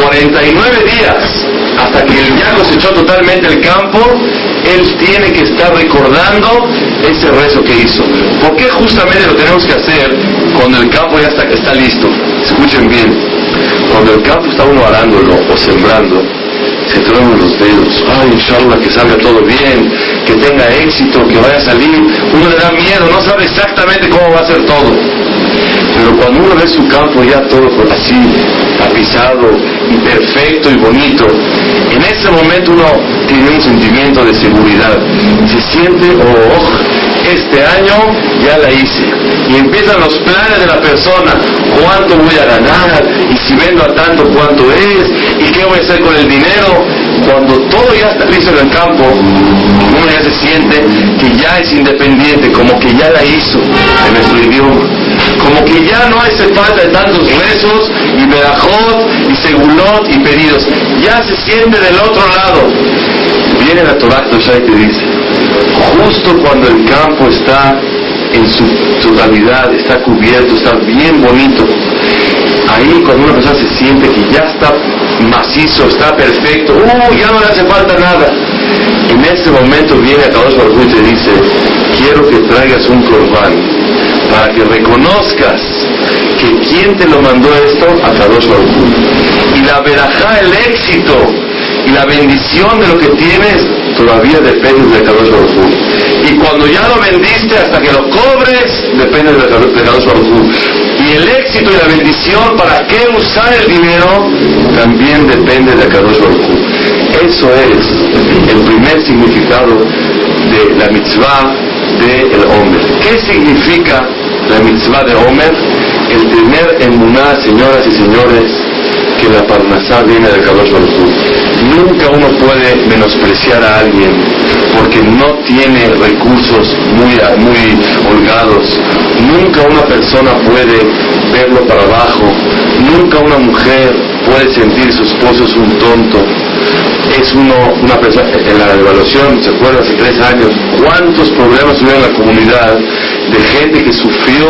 49 días hasta que el ya cosechó totalmente el campo, él tiene que estar recordando ese rezo que hizo. ¿Por qué justamente lo tenemos que hacer cuando el campo ya está, está listo? Escuchen bien, cuando el campo está uno arándolo o sembrando, se truenan los dedos. Ay, inshallah, que salga todo bien, que tenga éxito, que vaya a salir. Uno le da miedo, no sabe exactamente cómo va a ser todo. Pero cuando uno ve su campo ya todo así, tapizado y perfecto y bonito, en ese momento uno tiene un sentimiento de seguridad. Se siente, oh, este año ya la hice. Y empiezan los planes de la persona, cuánto voy a ganar, y si vendo a tanto, cuánto es, y qué voy a hacer con el dinero. Cuando todo ya está listo en el campo, uno ya se siente que ya es independiente, como que ya la hizo en nuestro idioma. Como que ya no hace falta de tantos rezos y medajot y segulot y pedidos. Ya se siente del otro lado. Viene la Torah y te dice, justo cuando el campo está en su totalidad, está cubierto, está bien bonito, ahí cuando una persona se siente que macizo, está perfecto, ¡uh! ya no le hace falta nada. En ese momento viene a Kadosh Baruj y te dice, quiero que traigas un corbán para que reconozcas que quien te lo mandó esto, a Kadosh Baruj Y la verajá, el éxito y la bendición de lo que tienes, todavía depende de Kadosh Baruj Y cuando ya lo vendiste hasta que lo cobres, depende de Kadosh Baruj Y el éxito y la bendición para qué usar el dinero, también depende de Kadosh Baruj Eso es el primer significado de la mitzvah del hombre. ¿Qué significa la mitzvah de Homer? El tener en una, señoras y señores, que la parnasá viene de Kadosh Baruj Nunca uno puede menospreciar a alguien porque no tiene recursos muy, muy holgados. Nunca una persona puede verlo para abajo. Nunca una mujer puede sentir su esposo es un tonto. Es uno, una persona, en la evaluación, ¿se acuerdan? Hace tres años, ¿cuántos problemas hubo en la comunidad de gente que sufrió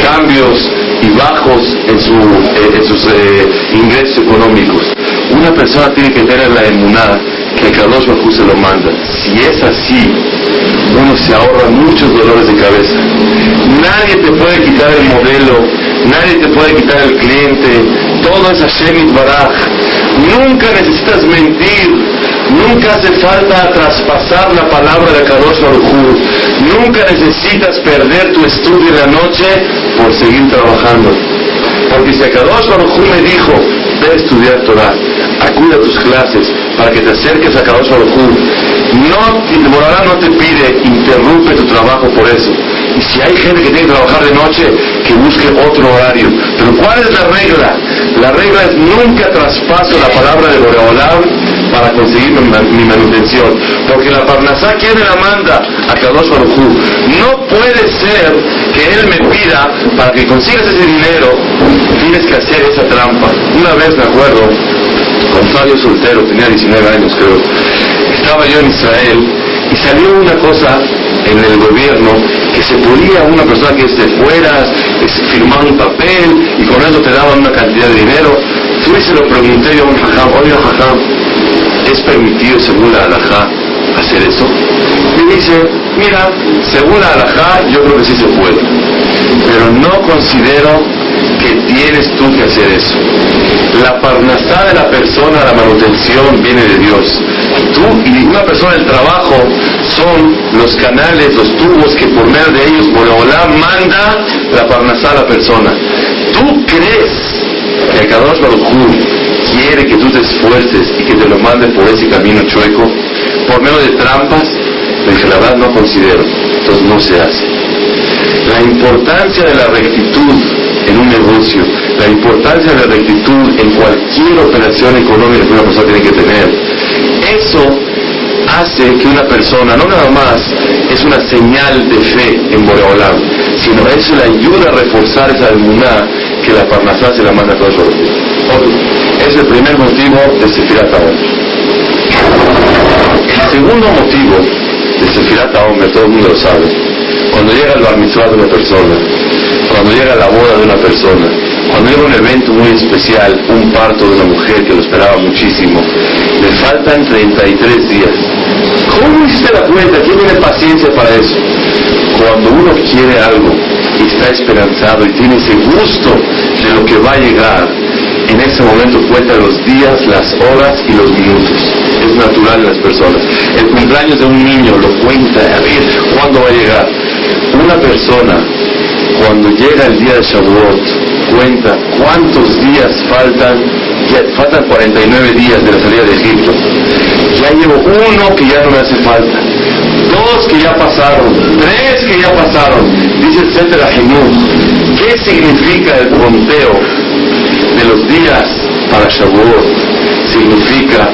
cambios y bajos en, eh, sus eh, ingresos económicos. Una persona tiene que tener la emunada que Carlos Bajú se lo manda. Si es así, uno se ahorra muchos dolores de cabeza. Nadie te puede quitar el modelo, nadie te puede quitar el cliente, todo es Hashem Baraj. Nunca necesitas mentir, nunca hace falta traspasar la palabra de Kadosh Baruj Nunca necesitas perder tu estudio en la noche por seguir trabajando. Porque si Kadosh Baruj me dijo, ve estudiar Torah, acude a tus clases para que te acerques a Kadosh Baruj no, Moralá no te pide, interrumpe tu trabajo por eso. Y si hay gente que tiene que trabajar de noche, que busque otro horario. Pero ¿cuál es la regla? La regla es nunca traspaso la palabra de Boreolam para conseguir mi manutención. Porque la Parnasá, ¿quién me la manda? A Kadosh Baruj No puede ser que él me pida, para que consigas ese dinero, tienes que hacer esa trampa. Una vez me acuerdo, con Fabio Soltero, tenía 19 años creo, estaba yo en Israel y salió una cosa en el gobierno que se podía una persona que esté fuera firmar un papel y con eso te daban una cantidad de dinero. Fui y se lo pregunté yo a un jajam, oye jajam, ¿es permitido según la alajá hacer eso? Y dice, mira, según la alajá yo creo que sí se puede, pero no considero que tienes tú que hacer eso. La parnasá de la persona, la manutención viene de Dios. Tú y una persona del trabajo son los canales, los tubos que por medio de ellos Boreolá manda la parnasá a la persona. ¿Tú crees que Kadosh Baruj quiere que tú te esfuerces y que te lo mande por ese camino chueco, por medio de trampas? que la verdad no considero, entonces no se hace. La importancia de la rectitud un negocio, la importancia de la rectitud en cualquier operación económica que una persona tiene que tener, eso hace que una persona, no nada más es una señal de fe en Boreolam, sino eso le ayuda a reforzar esa emuná que la Parnasá se la manda a todos los Es el primer motivo de Sefirat El segundo motivo de Sefirat Omer, todo el mundo lo sabe, cuando llega el bar de una persona, cuando llega la boda de una persona, cuando llega un evento muy especial, un parto de una mujer que lo esperaba muchísimo, le faltan 33 días. ¿Cómo hiciste la cuenta? ¿Quién tiene paciencia para eso? Cuando uno quiere algo y está esperanzado y tiene ese gusto de lo que va a llegar, en ese momento cuenta los días, las horas y los minutos. Es natural en las personas. El cumpleaños de un niño lo cuenta, a ver cuándo va a llegar. Una persona, cuando llega el día de Shavuot, cuenta cuántos días faltan, ya, faltan 49 días de la salida de Egipto. Ya llevo uno que ya no me hace falta, dos que ya pasaron, tres que ya pasaron. Dice Sefer ¿qué significa el conteo de los días para Shavuot? Significa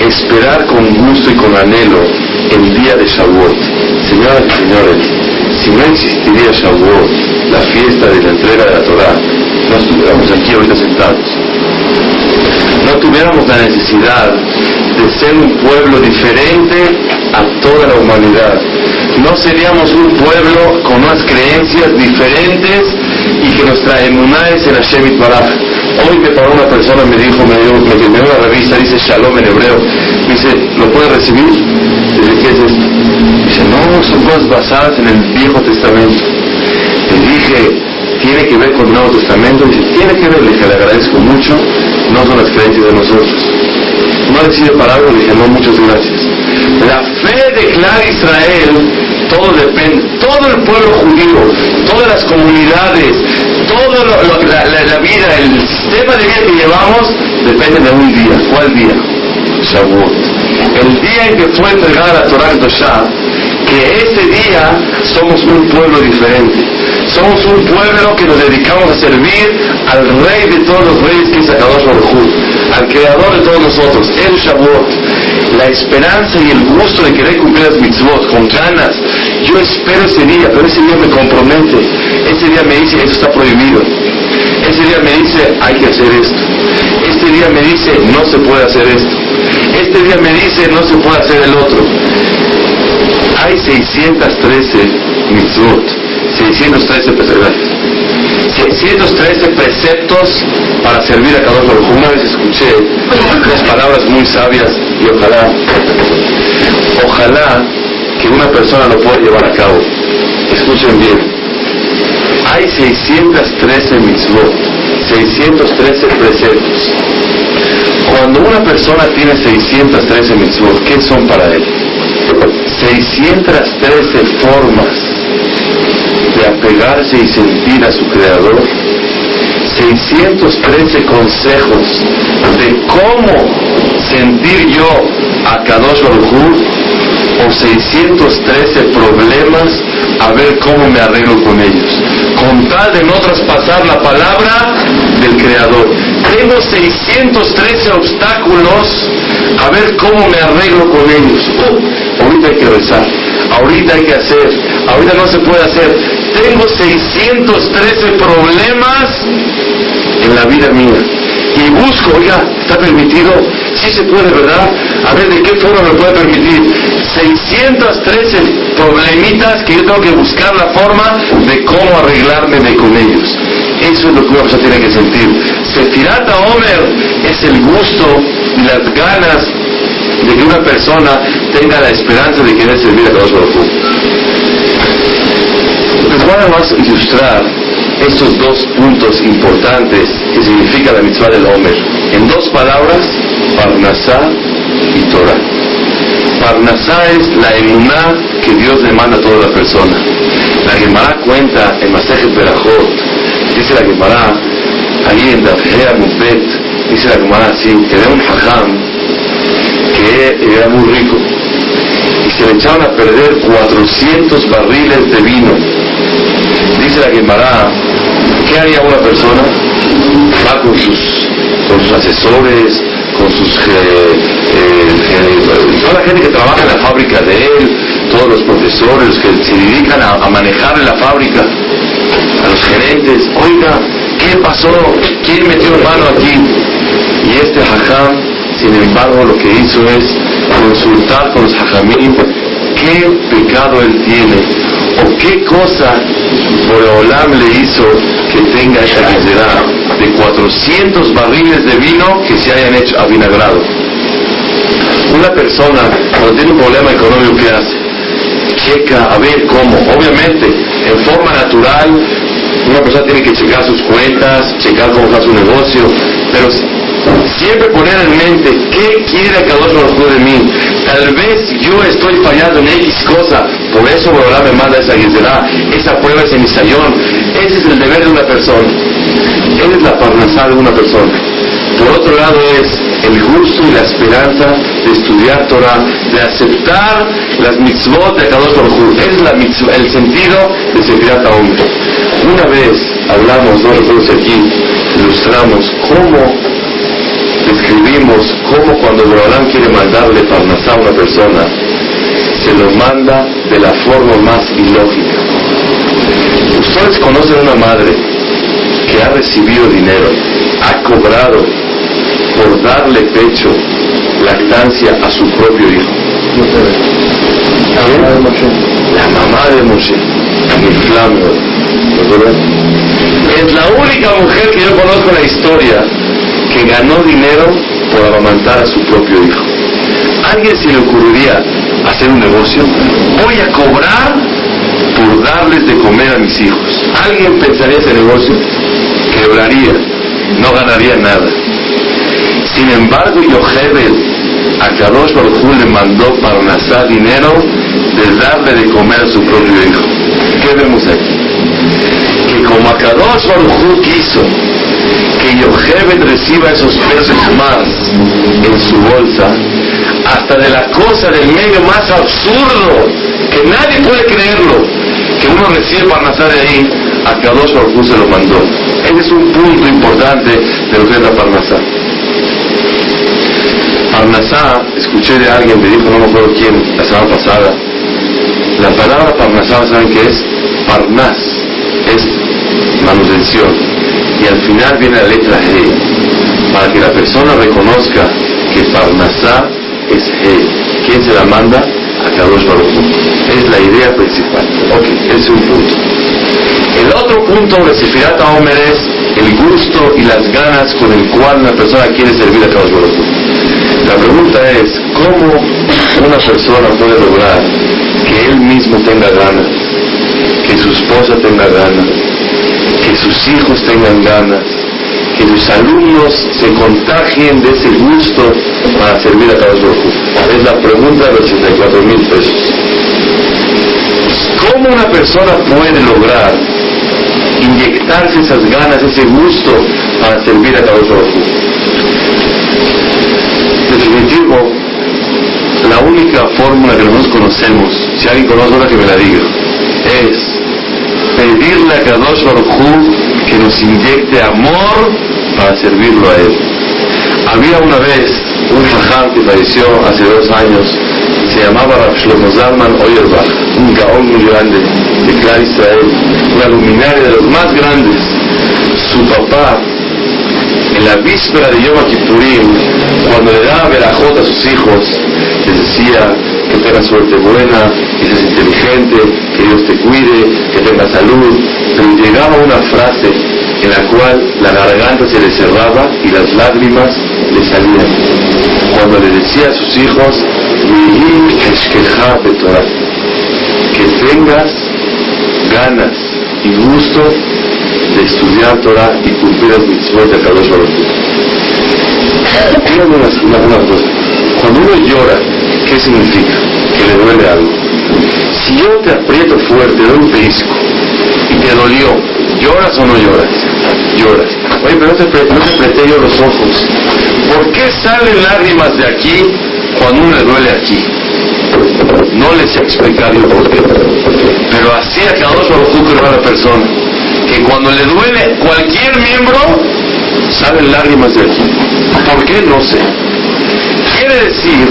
esperar con gusto y con anhelo el día de Shavuot. Señoras y señores, si no existiría Shavuot, la fiesta de la entrega de la Torah, no estuviéramos aquí ahorita sentados. No tuviéramos la necesidad de ser un pueblo diferente a toda la humanidad. No seríamos un pueblo con unas creencias diferentes y que nuestra emuná es el Hashem Baraj. Hoy me paró una persona, me dijo, me dio, me dio una revista, dice Shalom en hebreo. Dice, ¿lo puede recibir? Dice, ¿qué es esto? Dice, no, son cosas basadas en el Viejo Testamento. Le dije, ¿tiene que ver con el Nuevo Testamento? Dice, tiene que ver, le dije, le agradezco mucho, no son las creencias de nosotros. ¿No ha decidido para algo? Le dije, no, muchas gracias. La fe de Clar Israel todo depende, todo el pueblo judío, todas las comunidades, toda la, vida, el sistema de vida que llevamos depende de un día. ¿Cuál día? Shavuot. El día en que fue entregada la Torah Shah, que ese día somos un pueblo diferente. Somos un pueblo que nos dedicamos a servir al rey de todos los reyes que es Akadosh al creador de todos nosotros, el Shavuot. La esperanza y el gusto de querer cumplir las mitzvot con ganas. Yo espero ese día, pero ese día me compromete. Ese día me dice, esto está prohibido. Ese día me dice, hay que hacer esto. Este día me dice, no se puede hacer esto. Este día me dice, no se puede hacer el otro. Hay 613 mitzvot, 613 preceptos. 613 preceptos para servir a cada uno. Una vez escuché unas palabras muy sabias y ojalá, ojalá que una persona lo pueda llevar a cabo. Escuchen bien. Hay 613 mitzvot, 613 preceptos. Cuando una persona tiene 613 mitzvot, ¿qué son para él? 613 formas de apegarse y sentir a su creador, 613 consejos de cómo sentir yo a Kadosh Baruj o 613 problemas a ver cómo me arreglo con ellos. Con tal de no traspasar la palabra del Creador. Tengo 613 obstáculos a ver cómo me arreglo con ellos. Ahorita hay que rezar, ahorita hay que hacer, ahorita no se puede hacer. Tengo 613 problemas en la vida mía. Y busco, oiga, ¿está permitido? Sí se puede, ¿verdad? A ver, ¿de qué forma me puede permitir? 613 problemitas que yo tengo que buscar la forma de cómo arreglarme de con ellos. Eso es lo que una persona tiene que sentir. Sefirata Omer es el gusto y las ganas de que una persona tenga la esperanza de querer servir a Dios Les voy a ilustrar estos dos puntos importantes que significa la mitzvah del Homer. En dos palabras, Parnasá y Torah. Parnasá es la emuná que Dios le manda a toda la persona. La Gemara cuenta en Masejet Berajot, dice la Gemara, ahí en Dafhea Mufet, dice la Gemara así, que era un hajam que era muy rico y se le echaron a perder 400 barriles de vino. Dice la Gemara, ¿qué haría una persona? va con sus, con sus asesores, con sus eh, eh, toda la gente que trabaja en la fábrica de él, todos los profesores que se dedican a, manejar la fábrica, a los gerentes, oiga, ¿qué pasó? ¿Quién metió mano aquí? Y este hajam, sin embargo, lo que hizo es consultar con los hajamim qué pecado él tiene o qué cosa Boreolam le hizo que tenga esa necesidad de 400 barriles de vino que se hayan hecho avinagrado. Una persona cuando tiene un problema económico, ¿qué hace? Checa a ver cómo. Obviamente, en forma natural, una persona tiene que checar sus cuentas, checar cómo está su negocio, pero siempre poner en mente qué quiere cada uno de mí. Tal vez yo estoy fallando en X cosa, por eso Borolá me manda esa guisera, esa prueba, ese misayón. Ese es el deber de una persona. Él es la parnasá de una persona. Por otro lado es el gusto y la esperanza de estudiar Torah, de aceptar las mitzvot de Kadosh Baruj Es la mitzvah, el sentido de Sefirat hombre. Una vez hablamos, no recuerdo aquí, ilustramos cómo describimos cómo cuando Borolam quiere mandarle parnasá a una persona, se lo manda de la forma más ilógica. Ustedes conocen una madre que ha recibido dinero, ha cobrado por darle pecho, lactancia a su propio hijo. La mamá de Moshe, Es la única mujer que yo conozco en la historia que ganó dinero por amamantar a su propio hijo. ¿Alguien se le ocurriría hacer un negocio? Voy a cobrar por darles de comer a mis hijos. ¿Alguien pensaría ese negocio? No ganaría nada. Sin embargo, Yohebel, a Kadosh Baruj le mandó para Nasá dinero de darle de comer a su propio hijo. ¿Qué vemos aquí? Que como a Kadosh quiso que Yochebed reciba esos pesos más en su bolsa, hasta de la cosa del medio más absurdo, que nadie puede creerlo, que uno recibe Parnasá de ahí, a Kadosh Baruj se lo mandó. Ese es un punto importante de lo que es la Parnasá. Parnasá, escuché de alguien, me dijo, no me acuerdo quién, la semana pasada, la palabra Parnasá, ¿saben qué es? Parnas, es manutención y al final viene la letra G, para que la persona reconozca que Parnasá es G. ¿Quién se la manda? A Kadosh Baruch Es la idea principal. Ok, ese es un punto. El otro punto de Sefirat Omer es el gusto y las ganas con el cual una persona quiere servir a Kadosh Baruch La pregunta es, ¿cómo una persona puede lograr que él mismo tenga ganas, que su esposa tenga ganas, que sus hijos tengan ganas, que sus alumnos se contagien de ese gusto para servir a cada uno. Es la pregunta de 84 mil pesos. ¿Cómo una persona puede lograr inyectarse esas ganas, ese gusto para servir a cada uno? Definitivo, la única fórmula que nosotros conocemos, si alguien conoce una que me la diga, es pedirle a Kadosh Baruj que nos inyecte amor para servirlo a Él. Había una vez un jajam que falleció hace dos años, se llamaba Rav Shlomo Zalman Oyerbach, un gaón muy grande de Clar Israel, una luminaria de los más grandes. Su papá, en la víspera de Yom Kippurim, cuando le daba verajot a sus hijos, les decía, que tengas suerte buena, que seas inteligente, que Dios te cuide, que tengas salud. Pero llegaba una frase en la cual la garganta se le cerraba y las lágrimas le salían. Cuando le decía a sus hijos, que tengas ganas y gusto de estudiar Torah y cumplir las mitzvot de Kadosh Baruch una, una cosa. Cuando uno llora, ¿qué significa? Que le duele algo. Si yo te aprieto fuerte, doy un pellizco y te dolió, ¿lloras o no lloras? Lloras. Oye, pero no te, no te apreté yo los ojos. ¿Por qué salen lágrimas de aquí cuando uno le duele aquí? No les sé explicar yo por qué. Pero así a cada uno a la persona. Que cuando le duele cualquier miembro, salen lágrimas de él. ¿Por qué? No sé. Quiere decir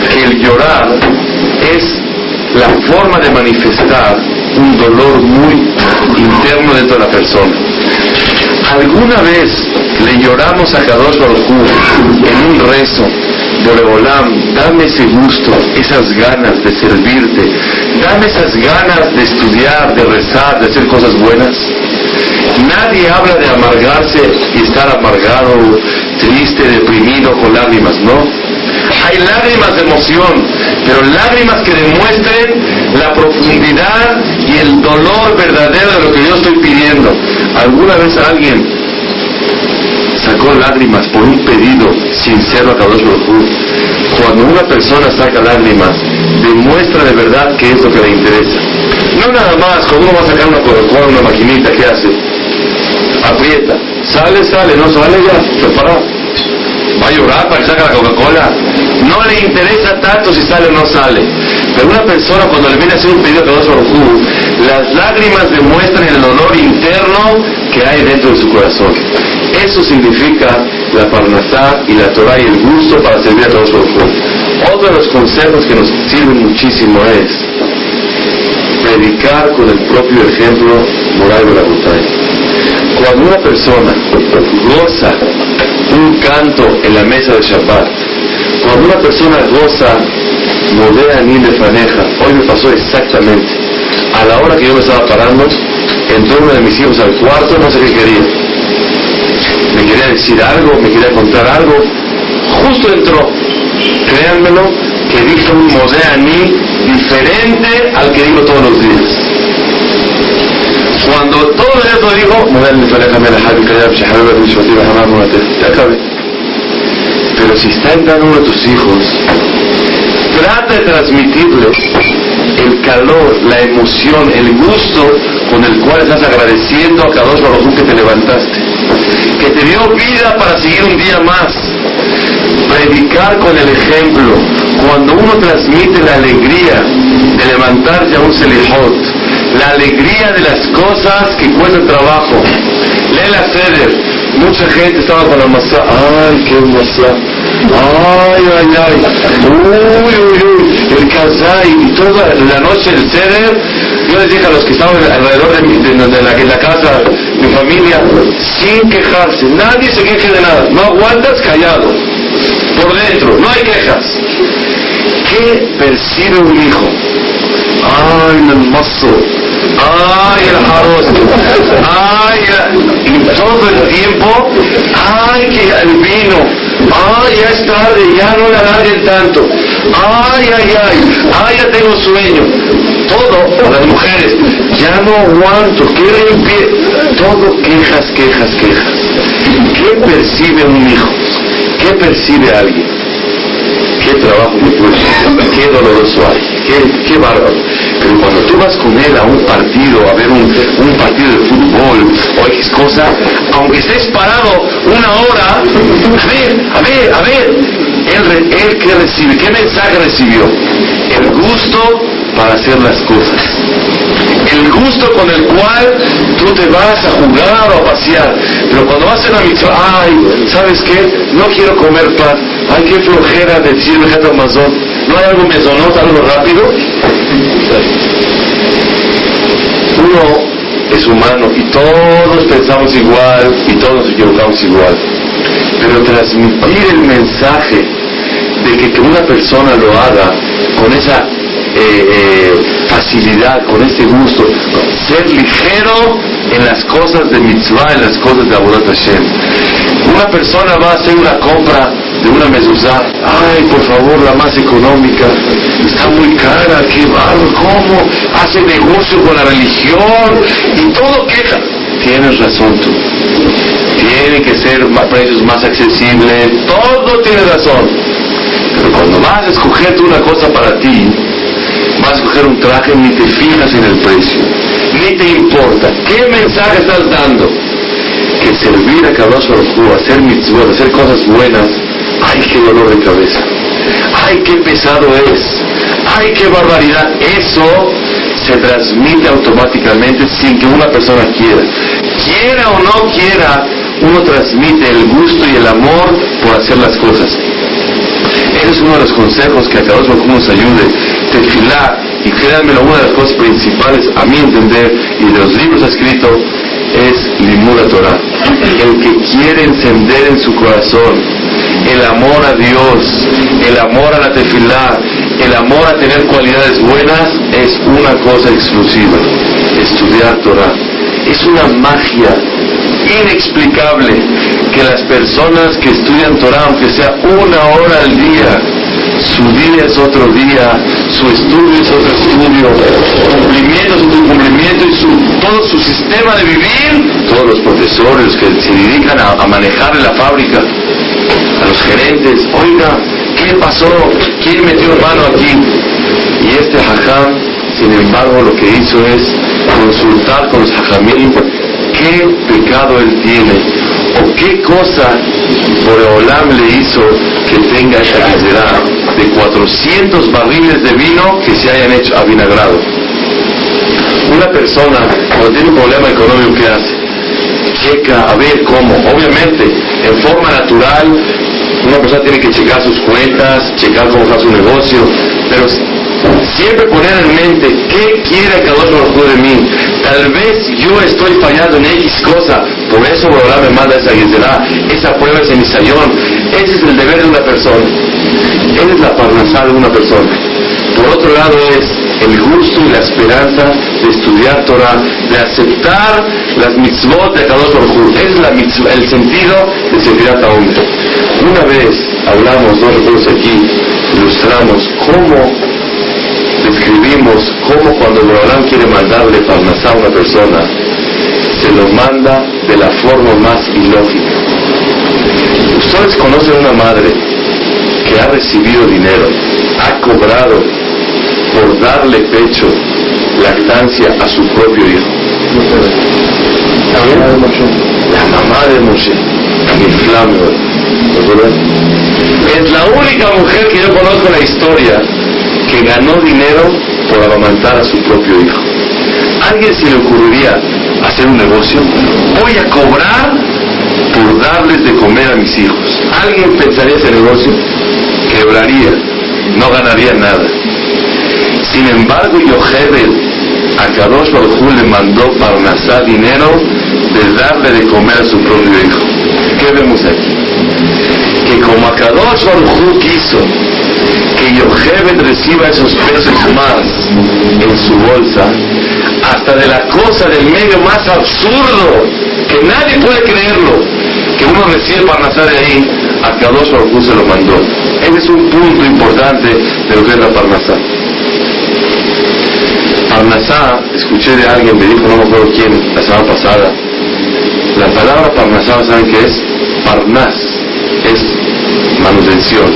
que el llorar es la forma de manifestar un dolor muy interno dentro de la persona. ¿Alguna vez le lloramos a Kadosh Baruj en un rezo? Boreolam, dame ese gusto, esas ganas de servirte, dame esas ganas de estudiar, de rezar, de hacer cosas buenas. Nadie habla de amargarse y estar amargado, triste, deprimido, con lágrimas, no. Hay lágrimas de emoción, pero lágrimas que demuestren la profundidad y el dolor verdadero de lo que yo estoy pidiendo. ¿Alguna vez alguien sacó lágrimas por un pedido sincero a Kadosh Baruj Cuando una persona saca lágrimas, demuestra de verdad qué es lo que le interesa. No nada más, cuando uno va a sacar una Coca-Cola, una maquinita, ¿qué hace? Aprieta. Sale, sale, no sale ya, preparado va a llorar para que saque la Coca-Cola. No le interesa tanto si sale o no sale. Pero una persona cuando le viene a hacer un pedido de Baruj las lágrimas demuestran el dolor interno que hay dentro de su corazón. Eso significa la parnasá y la Torah y el gusto para servir a todos los Otro de los consejos que nos sirven muchísimo es predicar con el propio ejemplo moral de la montaña. Cuando una persona goza un canto en la mesa de Shabbat, cuando una persona goza modea ni le faneja, hoy me pasó exactamente, a la hora que yo me estaba parando, entró uno de mis hijos al cuarto, no sé qué quería. Me quería decir algo, me quería contar algo, justo entró, créanmelo, que dijo un modea diferente al que digo todos los días. Cuando todo eso dijo, pero si está en cada uno de tus hijos, trata de transmitirle el calor, la emoción, el gusto con el cual estás agradeciendo a cada uno que te levantaste, que te dio vida para seguir un día más. Predicar con el ejemplo, cuando uno transmite la alegría de levantarse a un selihot, la alegría de las cosas que cuestan trabajo. Lee la seder. Mucha gente estaba con la masa. Ay, qué masa. Ay, ay, ay. Uy, uy, uy. El kazay y toda la noche el ceder. Yo les dije a los que estaban alrededor de, mi, de, la, casa, mi familia, sin quejarse. Nadie se queje de nada. No aguantas callado. Por dentro. No hay quejas. ¿Qué percibe un hijo? Ay, el mozo ay el arroz, ay y todo el tiempo, ay que el vino, ay ya es tarde, ya no le alarguen tanto, ay ay ay, ay ya tengo sueño, todo, las mujeres, ya no aguanto, que limpie, todo quejas, quejas, quejas. ¿Qué percibe un hijo? ¿Qué percibe alguien? Qué trabajo me qué doloroso hay, qué, qué bárbaro. Pero cuando tú vas con él a un partido, a ver un, un partido de fútbol o X cosa, aunque estés parado una hora, a ver, a ver, a ver, él, él qué recibe, qué mensaje recibió. El gusto para hacer las cosas. El gusto con el cual tú te vas a jugar o a pasear. Pero cuando vas a la mitzvah, ay, ¿sabes qué? No quiero comer pan. Ay, qué flojera decir Amazon. ¿No hay algo mesonot, algo rápido? Uno es humano y todos pensamos igual y todos nos equivocamos igual. Pero transmitir el mensaje de que, que una persona lo haga con esa eh, eh, facilidad, con ese gusto, ser ligero en las cosas de mitzvah, en las cosas de Abodat Hashem. Una persona va a hacer una compra de una mezuzá, ay, por favor, la más económica, está muy cara, qué barro, ¿cómo? Hace negocio con la religión y todo queja. Tienes razón tú. Tiene que ser precios más accesibles, todo tiene razón. Pero cuando vas a escoger una cosa para ti, vas a escoger un traje, ni te fijas en el precio, ni te importa. ¿Qué mensaje estás dando? Que servir a Kadosh Baruj hacer mitzvot, hacer cosas buenas, ¡ay, qué dolor de cabeza! ¡Ay, qué pesado es! ¡Ay, qué barbaridad! Eso se transmite automáticamente sin que una persona quiera. Quiera o no quiera, uno transmite el gusto y el amor por hacer las cosas. Ese es uno de los consejos que a cada uno nos ayude. Tefilá, y créanmelo, una de las cosas principales, a mi entender, y de los libros escritos, es Limura Torah. El que quiere encender en su corazón el amor a Dios, el amor a la tefilá, el amor a tener cualidades buenas, es una cosa exclusiva. Estudiar Torah. Es una magia inexplicable que las personas que estudian Torah, aunque sea una hora al día, su día es otro día, su estudio es otro estudio, su cumplimiento es otro cumplimiento y su, todo su sistema de vivir, todos los profesores que se dedican a, manejar en la fábrica, a los gerentes, oiga, ¿qué pasó? ¿Quién metió mano aquí? Y este hajam, sin embargo, lo que hizo es consultar con los hajamim qué pecado él tiene o qué cosa por Olam le hizo que tenga esa cantidad de 400 barriles de vino que se hayan hecho avinagrado. Una persona cuando tiene un problema económico, ¿qué hace? Checa a ver cómo. Obviamente, en forma natural, una persona tiene que checar sus cuentas, checar cómo está su negocio, pero siempre poner en mente qué quiere cada uno de mí. Tal vez yo estoy fallando en X cosa, por eso Borolá me manda esa guisera, esa prueba, ese misayón. Ese es el deber de una persona. Él es la parnasá de una persona. Por otro lado es el gusto y la esperanza de estudiar Torah, de aceptar las mitzvot de Kadosh Baruj Es la el sentido de Sefirat hombre. Una vez hablamos, no recuerdo aquí, ilustramos cómo describimos cómo cuando Abraham quiere mandarle Parnasá a una persona, se lo manda de la forma más ilógica. Ustedes conocen una madre que ha recibido dinero, ha cobrado por darle pecho, lactancia a su propio hijo. La mamá de Moshe, inflame, es la única mujer que yo conozco en la historia que ganó dinero por amamantar a su propio hijo. ¿Alguien se le ocurriría hacer un negocio? Voy a cobrar por darles de comer a mis hijos. ¿Alguien pensaría ese negocio? Quebraría, no ganaría nada. Sin embargo, Yohebel a Kadosh Baruj le mandó Parnasá dinero de darle de comer a su propio hijo. ¿Qué vemos aquí? Que como a Kadosh Baruj quiso que Yochebed reciba esos pesos más en su bolsa, hasta de la cosa del medio más absurdo, que nadie puede creerlo, que uno recibe Parnasá de ahí, a Kadosh Baruj se lo mandó. Ese es un punto importante de lo que es la Parnasá. Parnasá, escuché de alguien, me dijo, no me acuerdo quién, la semana pasada, la palabra Parnasá, ¿saben qué es? Parnas, es manutención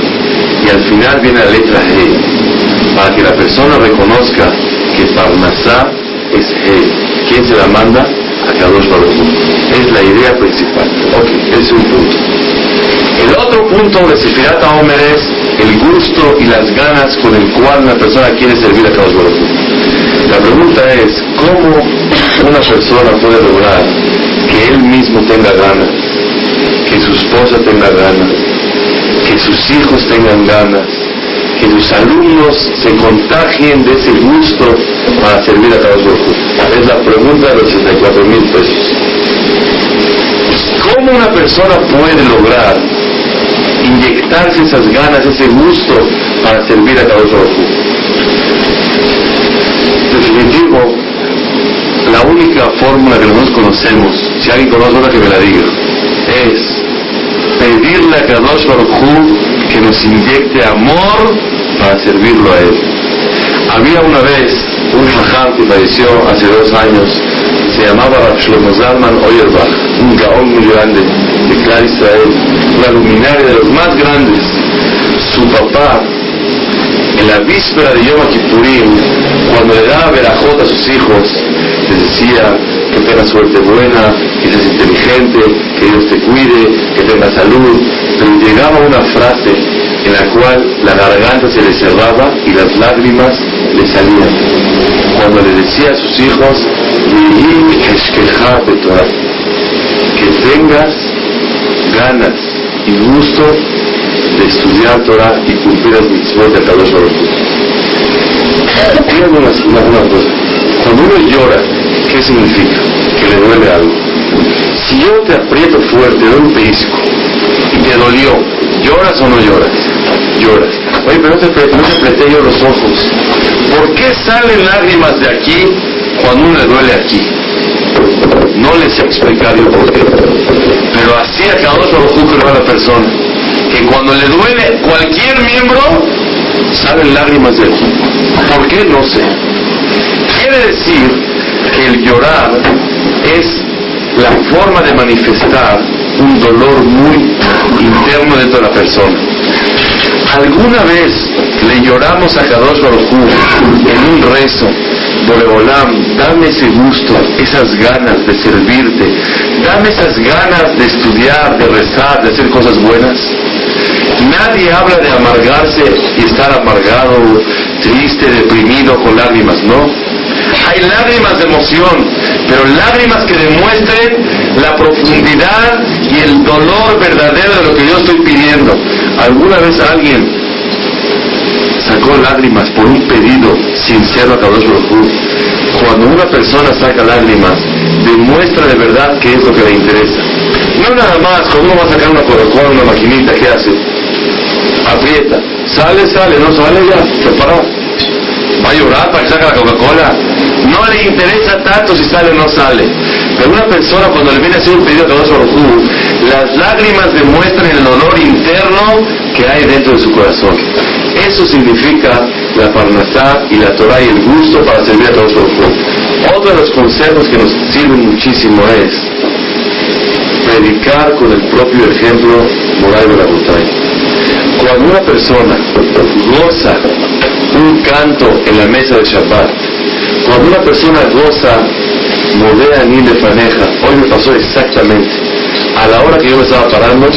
y al final viene la letra He, para que la persona reconozca que Parnasá es He. ¿Quién se la manda? A Kadosh Baruch Es la idea principal. Ok, es un punto. El otro punto de Sefirat Omer es el gusto y las ganas con el cual una persona quiere servir a Kadosh Baruch La pregunta es, ¿cómo una persona puede lograr que él mismo tenga ganas, que su esposa tenga ganas, que sus hijos tengan ganas, que sus alumnos se contagien de ese gusto para servir a todos los Es la pregunta de los 84 mil pesos. ¿Cómo una persona puede lograr inyectarse esas ganas, ese gusto para servir a todos los Definitivo, la única fórmula que nosotros conocemos, si alguien conoce una que me la diga, es pedirle a Kadosh Baruj que nos inyecte amor para servirlo a Él. Había una vez un jajam que falleció hace dos años, se llamaba Shlomo Zalman Oyerbach, un gaón muy grande de Clar Israel, una luminaria de los más grandes. Su papá, en la víspera de Yom Kippurim, cuando le daba verajot a sus hijos, les decía, que tengas suerte buena, que seas inteligente, que Dios te cuide, que tengas salud. Pero llegaba una frase en la cual la garganta se le cerraba y las lágrimas le salían. Cuando le decía a sus hijos, que tengas ganas y gusto de estudiar Torah y cumplir las mitzvot de Kadosh Baruch Díganme una, una, cosa. Cuando uno llora, ¿qué significa? Que le duele algo. Si yo te aprieto fuerte, doy un pellizco y te dolió, ¿lloras o no lloras? Lloras. Oye, pero no te, no te apreté yo los ojos. ¿Por qué salen lágrimas de aquí cuando uno le duele aquí? No les sé explicar yo por qué. Pero así acabó su a la persona. Que cuando le duele cualquier miembro, salen lágrimas de aquí. ¿Por qué? No sé. Quiere decir que el llorar es la forma de manifestar un dolor muy interno dentro de la persona. ¿Alguna vez le lloramos a Kadosh Baruj en un rezo? Boreolam, dame ese gusto, esas ganas de servirte, dame esas ganas de estudiar, de rezar, de hacer cosas buenas. Nadie habla de amargarse y estar amargado, triste, deprimido, con lágrimas, ¿no? Hay lágrimas de emoción, pero lágrimas que demuestren la profundidad y el dolor verdadero de lo que yo estoy pidiendo. ¿Alguna vez alguien sacó lágrimas por un pedido sincero a Kadosh Baruj Cuando una persona saca lágrimas, demuestra de verdad qué es lo que le interesa. No nada más, cuando uno va a sacar una Coca-Cola, una maquinita, ¿qué hace? Aprieta. Sale, sale, no sale ya, se. Va a llorar para que saque la Coca-Cola. No le interesa tanto si sale o no sale. Pero una persona cuando le viene a hacer un pedido a Kadosh Baruj las lágrimas demuestran el dolor interno que hay dentro de su corazón. Eso significa la parnasá y la Torah y el gusto para servir a todos los Otro de los consejos que nos sirven muchísimo es predicar con el propio ejemplo moral de la Cuando una persona goza un canto en la mesa de Shabbat, cuando una persona goza modea ni de faneja, hoy me pasó exactamente. A la hora que yo me estaba parando,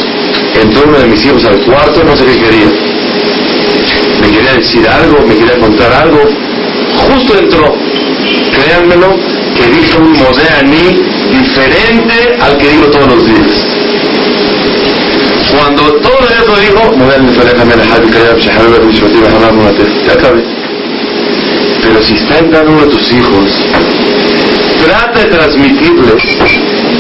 entró uno de mis hijos al cuarto, no sé qué quería me quería decir algo, me quería contar algo. Justo entró, créanmelo, que dijo un Modeani diferente al que digo todos los días. Cuando todo eso dijo, ya acabé. Pero si está entrando uno de tus hijos, trata de transmitirles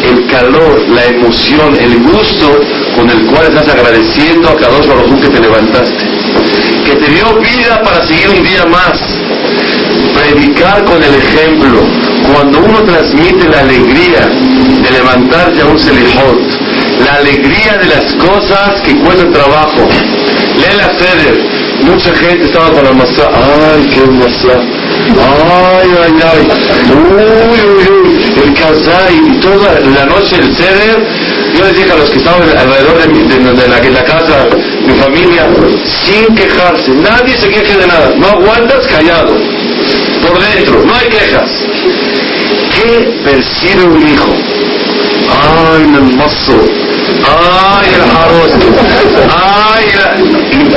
el calor, la emoción, el gusto con el cual estás agradeciendo a cada dos que te levantaste que te dio vida para seguir un día más. Predicar con el ejemplo. Cuando uno transmite la alegría de levantarse a un selejot, la alegría de las cosas que cuestan trabajo. Lee la. Mucha gente estaba con la masa. Ay, qué masa. Ay, ay, ay. Uy, uy, uy. El kazay. Toda la noche el ceder. Yo les dije a los que estaban alrededor de, la, de la casa mi familia, sin quejarse. Nadie se queje de nada. No aguantas callado. Por dentro, no hay quejas. ¿Qué percibe un hijo? Ay, el mozo. Ay, el arroz. Ay,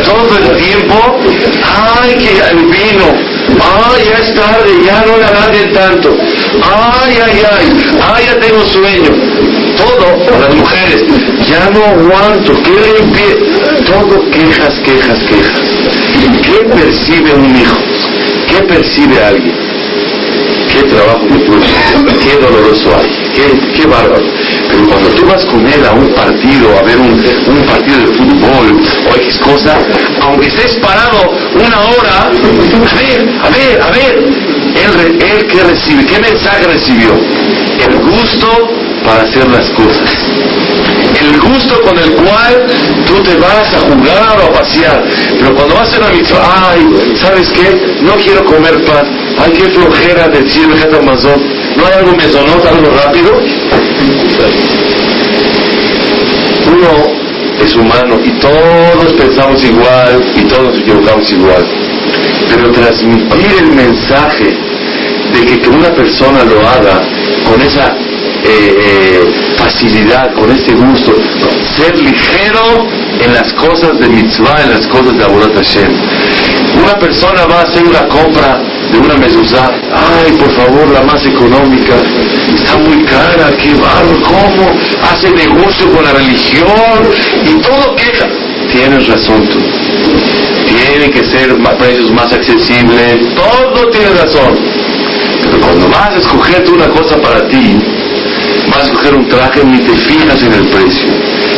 todo el tiempo. Ay, que el vino. Ay, ya es tarde, ya no le alarguen tanto. Ay, ay, ay. Ay, ya tengo sueño. Todo, las mujeres. Ya no aguanto. Que limpie todo quejas, quejas, quejas. ¿Qué percibe un hijo? ¿Qué percibe alguien? ¿Qué trabajo que tuvo? ¿Qué doloroso hay? ¿Qué, qué bárbaro? Pero cuando tú vas con él a un partido, a ver un, un partido de fútbol o X cosa, aunque estés parado una hora, a ver, a ver, a ver, él, él qué recibe, qué mensaje recibió? El gusto para hacer las cosas el gusto con el cual tú te vas a jugar o a pasear. Pero cuando vas a una mitzvah, ay, ¿sabes qué? No quiero comer pan. Ay, qué flojera decir Amazon. ¿No hay algo mesonota, algo rápido? Uno es humano y todos pensamos igual y todos nos equivocamos igual. Pero transmitir el mensaje de que una persona lo haga con esa eh, facilidad, con ese gusto, ser ligero en las cosas de mitzvah, en las cosas de Aburat Hashem. Una persona va a hacer una compra de una mezuzá, ay, por favor, la más económica, está muy cara, qué barro, cómo, hace negocio con la religión y todo queja. Tienes razón tú. Tiene que ser precios más accesibles, todo tiene razón. Pero cuando vas a escoger una cosa para ti, vas a escoger un traje, ni te fijas en el precio,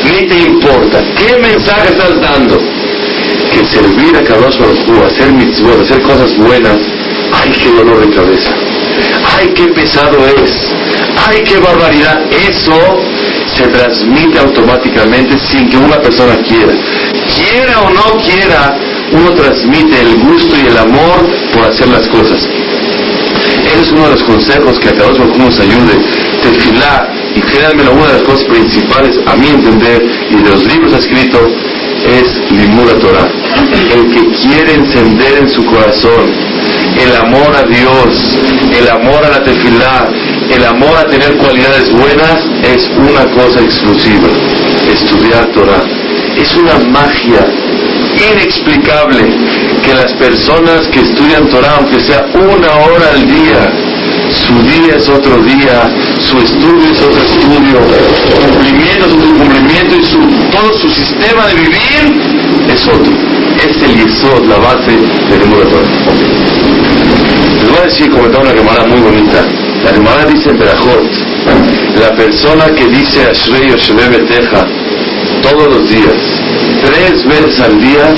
ni te importa. ¿Qué mensaje estás dando? Que servir a Kadosh Baruj hacer mitzvot, hacer cosas buenas, ¡ay, qué dolor de cabeza! ¡Ay, qué pesado es! ¡Ay, qué barbaridad! Eso se transmite automáticamente sin que una persona quiera. Quiera o no quiera, uno transmite el gusto y el amor por hacer las cosas. Ese es uno de los consejos que a cada uno nos ayude. Tefilá, y créanme, una de las cosas principales, a mi entender, y de los libros escritos, es Limura Torah. El que quiere encender en su corazón el amor a Dios, el amor a la tefilá, el amor a tener cualidades buenas, es una cosa exclusiva. Estudiar Torah. Es una magia inexplicable que las personas que estudian Torah, aunque sea una hora al día, su día es otro día, su estudio es otro estudio, su cumplimiento es otro cumplimiento y su, todo su sistema de vivir es otro. Es el yesod, la base del mundo de Torah. Les voy a decir, comentar una cámara muy bonita. La Gemara dice en Berajot, la persona que dice Ashrei Yoshebe Beteja todos los días, tres veces al día,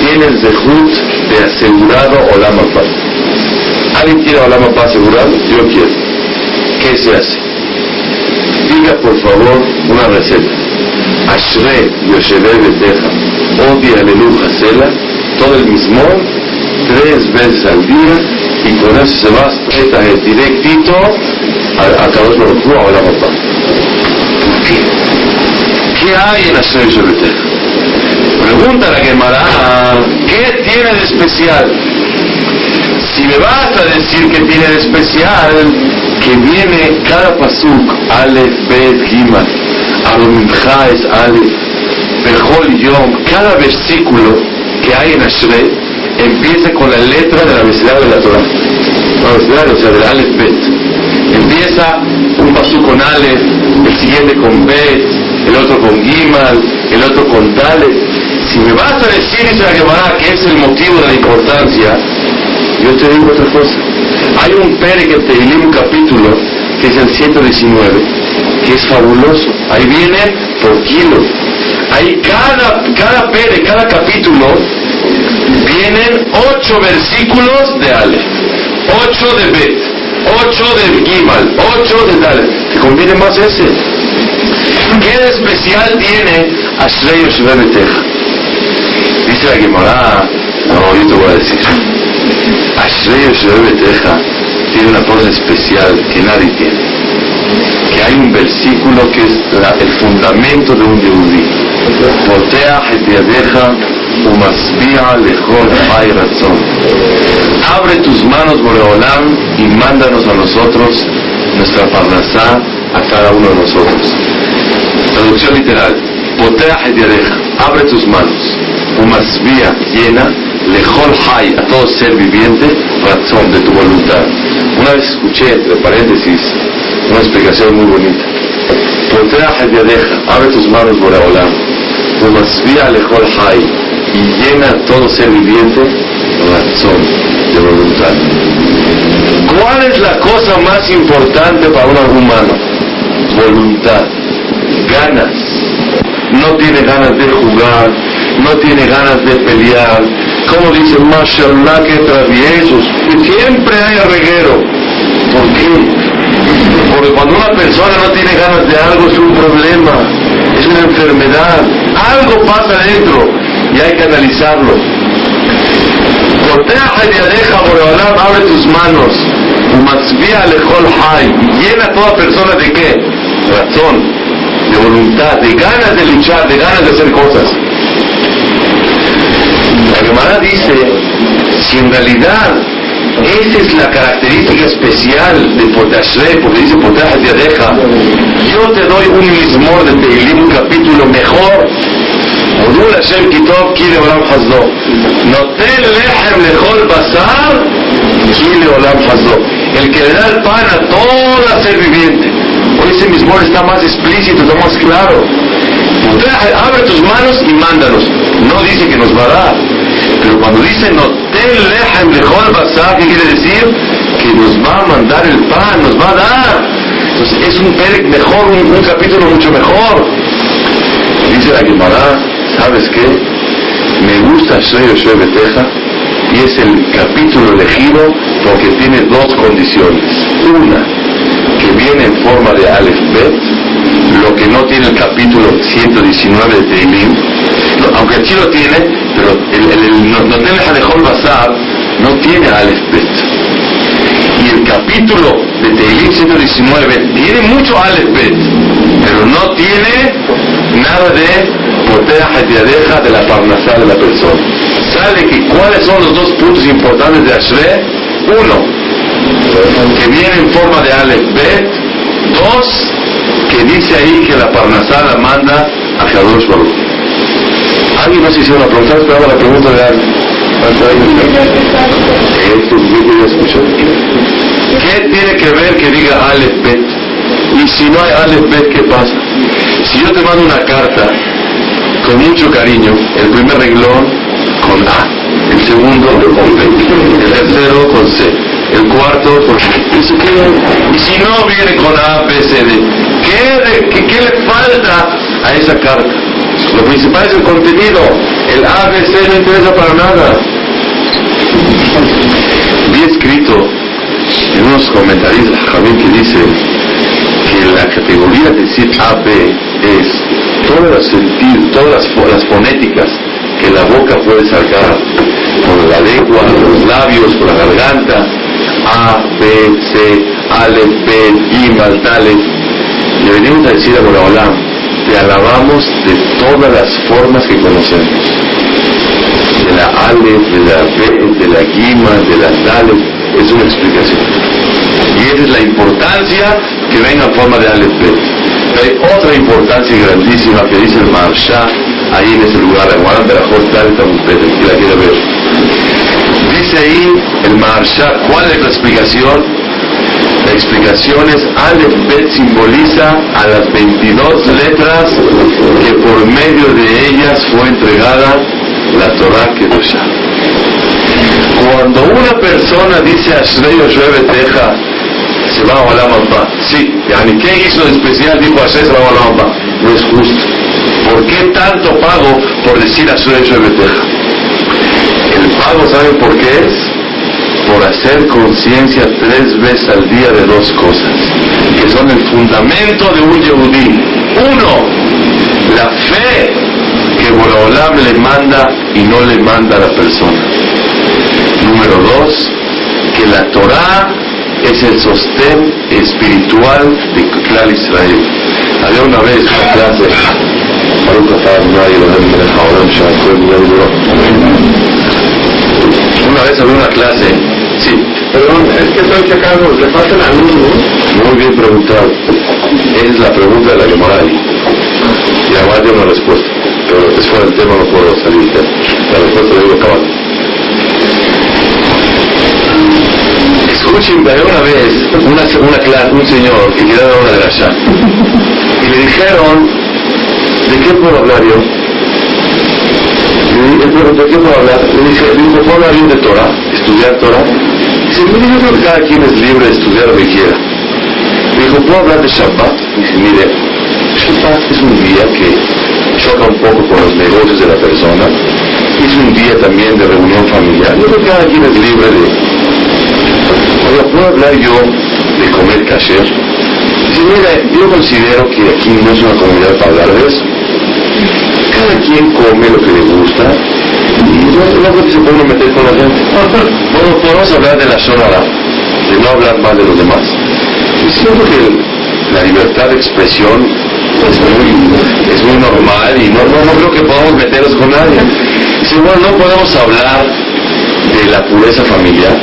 tiene el dejut de asegurado Olam Abba. ¿Alguien quiere Olam Abba asegurado? Yo quiero. ¿Qué se hace? Diga por favor una receta. Ashrei Yoshebe Beteja, Odi Aleluja Sela, todo el mismo, tres veces al día y con eso se va a directito a, a Kadosh Baruch Hu, a Abba. ¿Por qué? ¿Qué hay en Hashem Shebeteja? Pregunta la Gemara, ¿qué tiene de especial? Si me vas a decir que tiene de especial, que viene cada pasuk, Aleph, Bet, Gimal, Arumimcha es Aleph, Bejol Yom, cada versículo que hay en Ashrei, empieza con la letra del abecedario de la Torah. El abecedario, o sea, del Aleph Bet. Empieza un pasú con Aleph, el siguiente con Bet, el otro con Gimal, el otro con Dalet. Si me vas a decir, dice la Gemara, que es el motivo de la importancia, yo te digo otra cosa. Hay un Pere que te un capítulo, que es el 119, que es fabuloso. Ahí viene por kilo. Ahí cada, cada Pere, cada capítulo, vienen ocho versículos de Ale, ocho de Bet, ocho de Gimal, ocho de Dale. ¿Te conviene más ese? ¿Qué especial tiene Ashrei Yoshua? Dice la Gemara, no, yo te voy a decir. Ashrei Yoshua tiene una cosa especial que nadie tiene. Que hay un versículo que es el fundamento de un yehudí. Poteach et yadeja razón. Abre tus manos, Boreolam, y mándanos a nosotros nuestra parnasá a cada uno de nosotros. Traducción literal. Abre tus manos. Umasbia, llena, lejol hay, a todo ser viviente, razón de tu voluntad. Una vez escuché, entre paréntesis, una explicación muy bonita. Potea abre tus manos, Boreolam. Umasbia, lejol hay y llena todo ser viviente razón de voluntad. ¿Cuál es la cosa más importante para un humano? Voluntad, ganas. No tiene ganas de jugar, no tiene ganas de pelear. Como dice Mashallah que traviesos, siempre hay arreguero. ¿Por qué? Porque cuando una persona no tiene ganas de algo es un problema, es una enfermedad, algo pasa dentro y hay que analizarlo. Corteja y adeja Boreolam, abre tus manos. Y llena toda persona de qué? Razón, de voluntad, de ganas de luchar, de ganas de hacer cosas. La Gemara dice, si en realidad esa es la característica especial de Potashre, porque dice Potash te deja, yo te doy un mismo de Teilim, un capítulo mejor. Odul Hashem Kitov Kile Olam Hazdo. Notel Lehem Lejol Basar Kile Olam Hazdo. El que le da el pan a todo ser viviente. Ese mismo está más explícito, está más claro. Abre tus manos y mándanos. No dice que nos va a dar. Pero cuando dice no ten mejor basar, ¿qué quiere decir? Que nos va a mandar el pan, nos va a dar. Entonces es un perec mejor, un, capítulo mucho mejor. Dice la Gemara, ¿sabes qué? Me gusta Shreyo Beteja y es el capítulo elegido porque tiene dos condiciones. Una, que viene en forma de Aleph Bet, lo que no tiene el capítulo 119 de Teilim, aunque aquí lo tiene, pero el, el, el no, de Bazar no tiene Aleph Bet. Y el capítulo de Teilim 119 tiene mucho Aleph Bet, pero no tiene nada de Potea de la parnasá de la persona. ¿Sabe que cuáles son los dos puntos importantes de Ashre? Uno, que viene en forma de Aleph Bet. Dos, que dice ahí que la Parnasá la manda a Kadosh Baruch. ¿Alguien nos hizo una pregunta? Esperaba la pregunta de alguien. ¿Qué tiene que ver que diga Aleph Bet? Y si no hay Aleph Bet, ¿qué pasa? Si yo te mando una carta con mucho cariño, el primer renglón con A, el segundo con B, el tercero con C, el cuarto y si no viene con A, B, C, D, ¿qué, qué, le falta a esa carta? Lo principal es el contenido, el A, B, C no interesa para nada. Vi escrito en unos comentarios de Javier que dice que la categoría de decir A, B es todos los sentidos, todas las, las fonéticas que la boca puede sacar por la lengua, los labios, por la garganta, a, B, C, Ale, B, Gimal, Tales. Le venimos a decir a Boraholam, te alabamos de todas las formas que conocemos. De la Ale, de la B, de la Gimal, de las Tales. Es una explicación. Y esa es la importancia que venga en forma de Ale, B. Hay otra importancia grandísima que dice el Marsha ahí en ese lugar, en Guadalajara, la Jota, que la quiere ver. El Maharsha, ¿cuál es la explicación? La explicación es Aleph Bet simboliza a las 22 letras que por medio de ellas fue entregada la Torah Kedusha. Cuando una persona dice Ashrei Yoshue Teja, se va a Olam Sí, ¿qué hizo de especial? Dijo Ashrei se va a Olam No es justo. ¿Por qué tanto pago por decir Ashrei Yoshue Teja? Pago, ¿saben por qué es? Por hacer conciencia tres veces al día de dos cosas, que son el fundamento de un yehudí. Uno, la fe que Boraholam le manda y no le manda a la persona. Número dos, que la Torah es el sostén espiritual de Clar Israel. Había una vez una clase, una vez había una clase, sí. Perdón, es que estoy checando, le faltan alumnos. Muy bien preguntado. Es la pregunta de la Gemara Y además dio una respuesta. Pero es fuera del tema, no puedo salir. La respuesta la digo acabando. Escuchen, una vez una, una clase, un señor que quería dar una gracia. Y le dijeron, ¿de qué puedo hablar yo? Él preguntó, ¿qué puedo hablar? Le dije, dijo, ¿puedo hablar de Torah? ¿Estudiar Torah? Dice, mire, yo creo que cada quien es libre de estudiar lo que quiera. Me dijo, ¿puedo hablar de Shabbat? Dije, mire, Shabbat es un día que choca un poco con los negocios de la persona. Es un día también de reunión familiar. Yo creo que cada quien es libre de... Oiga, ¿puedo hablar yo de comer kasher? Dice, mire, yo considero que aquí no es una comunidad para hablar de eso cada quien come lo que le gusta y no, no se puede meter con la gente. Bueno, podemos hablar de la sonora, de no hablar más de los demás. Y siento que la libertad de expresión es muy, es muy normal y no, no, no creo que podamos meternos con nadie. Dice, bueno, no podemos hablar de la pureza familiar,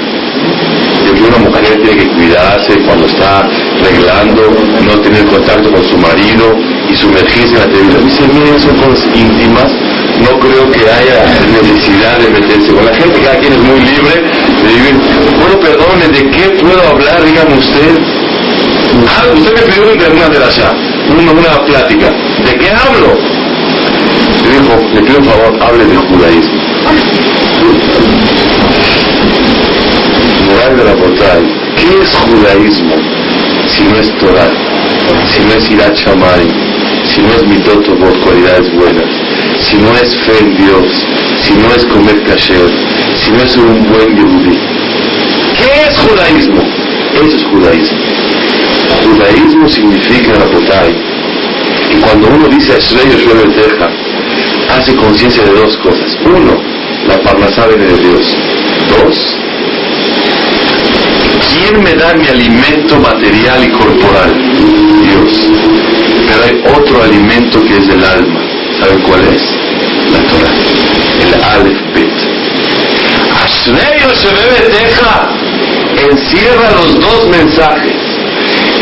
de que una mujer tiene que cuidarse cuando está arreglando, no tener contacto con su marido, sumergirse en la televisión. Dice, miren, son cosas íntimas, no creo que haya necesidad de meterse con la gente, cada quien es muy libre de Bueno, perdone, ¿de qué puedo hablar? Dígame usted. Ah, usted me pidió una de allá, una, una plática. ¿De qué hablo? Le dijo, le pido un favor, hable de judaísmo. Moral de la Botay, ¿qué es judaísmo si no es Torah, si no es Irat si no es mitoto por cualidades buenas, si no es fe en Dios, si no es comer kasher, si no es un buen yehudí? ¿Qué es judaísmo? Eso es judaísmo. Judaísmo significa la Botay. Y cuando uno dice Ashrei Yoshua Teja, hace conciencia de dos cosas. Uno, la parnasá viene de Dios. Dos, ¿quién me da mi alimento material y corporal? Dios. Pero hay otro alimento que es del alma. ¿Saben cuál es? La Torah. El Aleph Bet. Ashrei Yoshua Teja encierra los dos mensajes.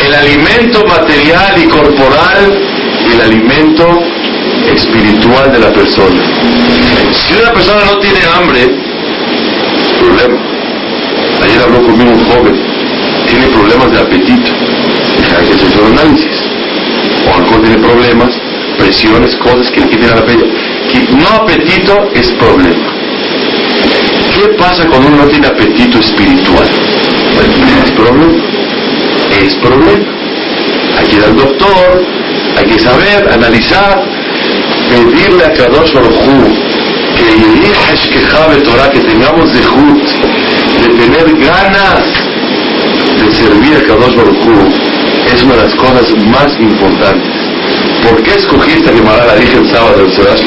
El alimento material y corporal y el alimento espiritual de la persona. Si una persona no tiene hambre, problema. Ayer habló conmigo un joven, tiene problemas de apetito. Hay que hacer un análisis. O alcohol tiene problemas, presiones, cosas que le quiten a la apetito. No apetito es problema. ¿Qué pasa cuando uno no tiene apetito espiritual? es problema. Es problema. Hay que ir al doctor, hay que saber, analizar, pedirle a Kadosh Baruj que que Torah, que tengamos de de tener ganas de servir a Kadosh Baruj es una de las cosas más importantes. ¿Por qué escogí esta Gemara? La dije el sábado del Serash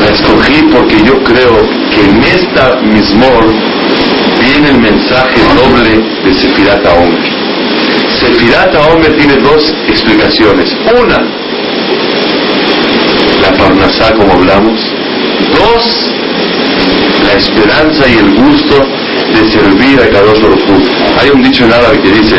La escogí porque yo creo que en esta mismor viene el mensaje doble de Sefirat Omer. Sefirat Omer tiene dos explicaciones. Una, la Parnasá, como hablamos. Dos, la esperanza y el gusto de servir a Kadosh Baruj Hay un dicho en árabe que dice,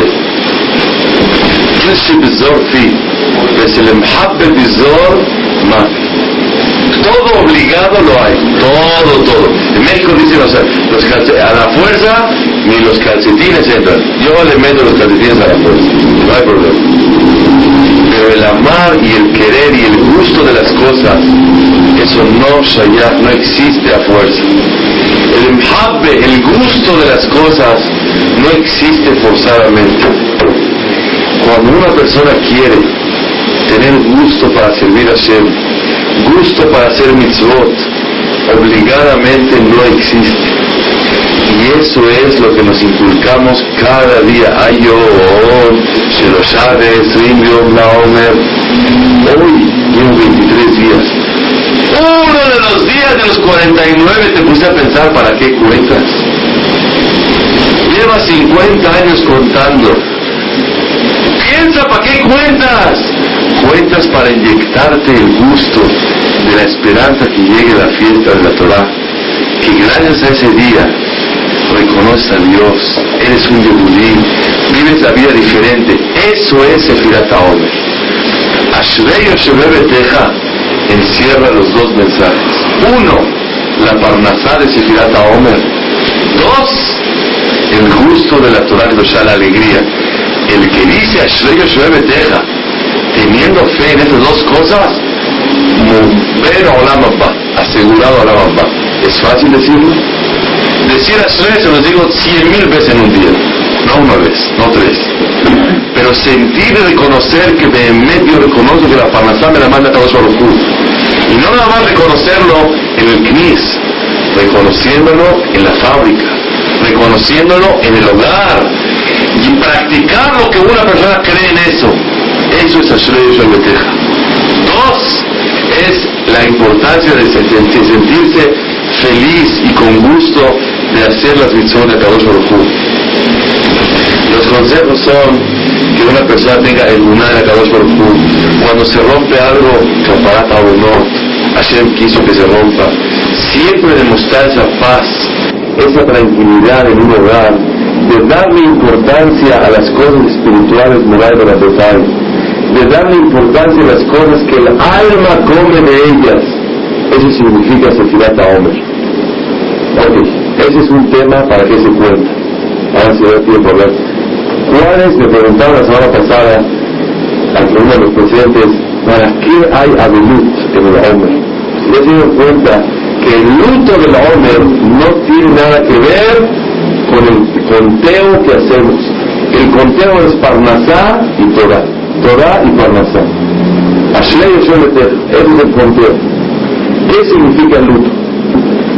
todo obligado lo hay, todo, todo. En México dicen los, a la fuerza ni los calcetines entran. Yo le meto los calcetines a la fuerza, no hay problema pero el amar y el querer y el gusto de las cosas, eso no shayah, no existe a fuerza. El emhabbe, el gusto de las cosas, no existe forzadamente. Cuando una persona quiere tener gusto para servir a Hashem, gusto para hacer mitzvot, obligadamente no existe. Y eso es lo que nos inculcamos cada día. Ayon, Sheloshades, Rim La Omer. Hoy llevo 23 días. Uno de los días de los 49 te puse a pensar para qué cuentas. Llevas 50 años contando. Piensa para qué cuentas. Cuentas para inyectarte el gusto de la esperanza que llegue la fiesta de la Torah. Que gracias a ese día reconoces a Dios, eres un yehudí, vives la vida diferente. Eso es el Firata Omer. Ashrei Beteja encierra los dos mensajes. Uno, la parnasá de Sefirata Omer. Dos, el gusto de la Torah la alegría. El que dice Ashrei Beteja, teniendo fe en estas dos cosas, pero a asegurado a la ¿Es fácil decirlo? Decir Ashrei se los digo cien mil veces en un día, no una vez, no tres. Pero sentir y reconocer que de en medio reconozco que la Parnasá me la manda cada solo Y no nada más reconocerlo en el CNIS, reconociéndolo en la fábrica, reconociéndolo en el hogar y practicar lo que una persona cree en eso. Eso es Ashrei Beteja. Dos, es la importancia de sentirse feliz y con gusto de hacer las mitzvot de Kadosh Baruj Los consejos son que una persona tenga el lunar de Kadosh Baruj Cuando se rompe algo, caparata o no, Hashem quiso que se rompa. Siempre demostrar esa paz, esa tranquilidad en un hogar, de darle importancia a las cosas espirituales morales de la total, de darle importancia a las cosas que el alma come de ellas. Eso significa Sefirata Omer. Ok, Ese es un tema para que se cuenta. Ahora si da tiempo a ver. ¿Cuáles, me preguntaron la semana pasada a uno de los presidentes, ¿para qué hay abelut en el Omer? Ya se dieron cuenta que el luto del Omer no tiene nada que ver con el conteo que hacemos. El conteo es Parnasá y Torah. Torah y Parnasá. Ashley ese es el conteo. ¿Qué significa el luto?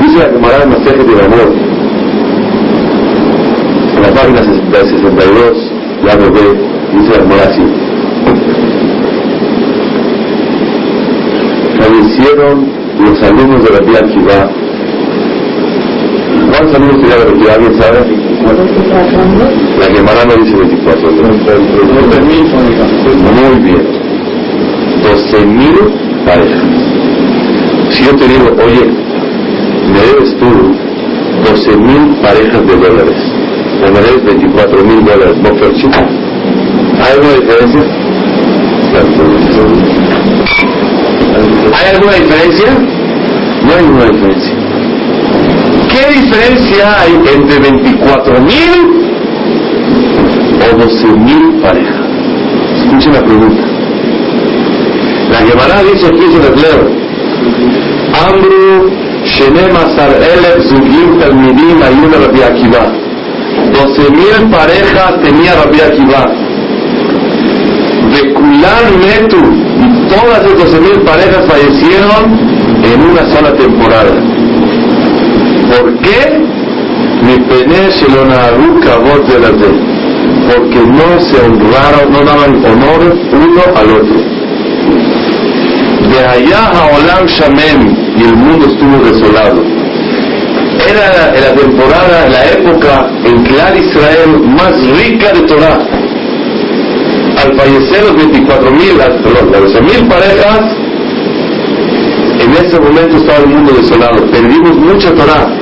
Dice la camarada Maseje del Amor, en la página 62, la bebé, dice la camarada así. Fallecieron los alumnos de la Vía. ¿Cuántos alumnos tenía la Vía ¿Alguien sabe? La Gemara no dice 24. Muy bien. 12.000 parejas. Si yo te digo, oye, me debes tú 12 mil parejas de dólares, o me debes 24 mil dólares, ¿no ¿Hay alguna diferencia? ¿Hay alguna diferencia? No hay ninguna diferencia. ¿Qué diferencia hay entre 24 o 12 parejas? Escuchen la pregunta. La Gemara dice aquí, se les leo. Amru Shenemasar Elef Zugim Talmidim Ayuna Rabbi Akiva. 12.000 parejas tenía Rabbi Akiva. De Metu. Y todas esas 12.000 parejas fallecieron en una sola temporada. ¿Por qué? Porque no se honraron, no daban honor uno al otro. De allá a Olam Shamem, y el mundo estuvo desolado. Era la, temporada, la época en que la Israel más rica de Torah. Al fallecer los 24 mil, perdón, los mil parejas, en ese momento estaba el mundo desolado. Perdimos mucha Torah.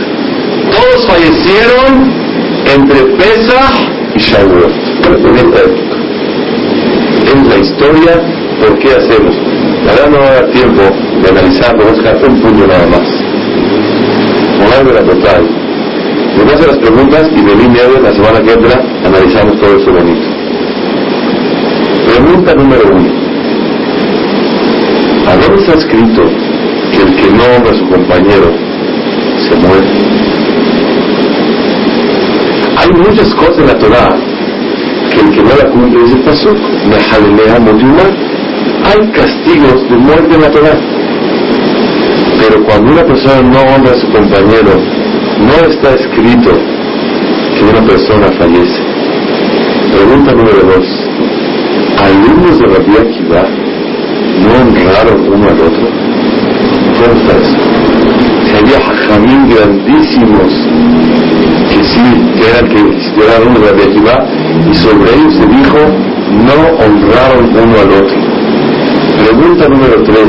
Todos fallecieron entre Pesach y Shavuot. En esta época. Es la historia ¿Por qué hacemos? Verdad no va a dar tiempo de analizarlo, vamos a un punto nada más. Con la total. Me hacer las preguntas y de línea de la semana que entra analizamos todo eso bonito. Pregunta número uno. ¿A dónde está escrito que el que no honra a su compañero se muere? Hay muchas cosas en la Torah que el que no la cumple dice pasó. Me jalelea motimar hay castigos de muerte natural. Pero cuando una persona no honra a su compañero, no está escrito que una persona fallece. Pregunta número dos. ¿Alumnos de Rabbi Akiva no honraron uno al otro? ¿Cómo? Había hajamín grandísimos que sí, que eran, que eran alumnos de Akiva y sobre ellos se dijo no honraron uno al otro. Pregunta número 3.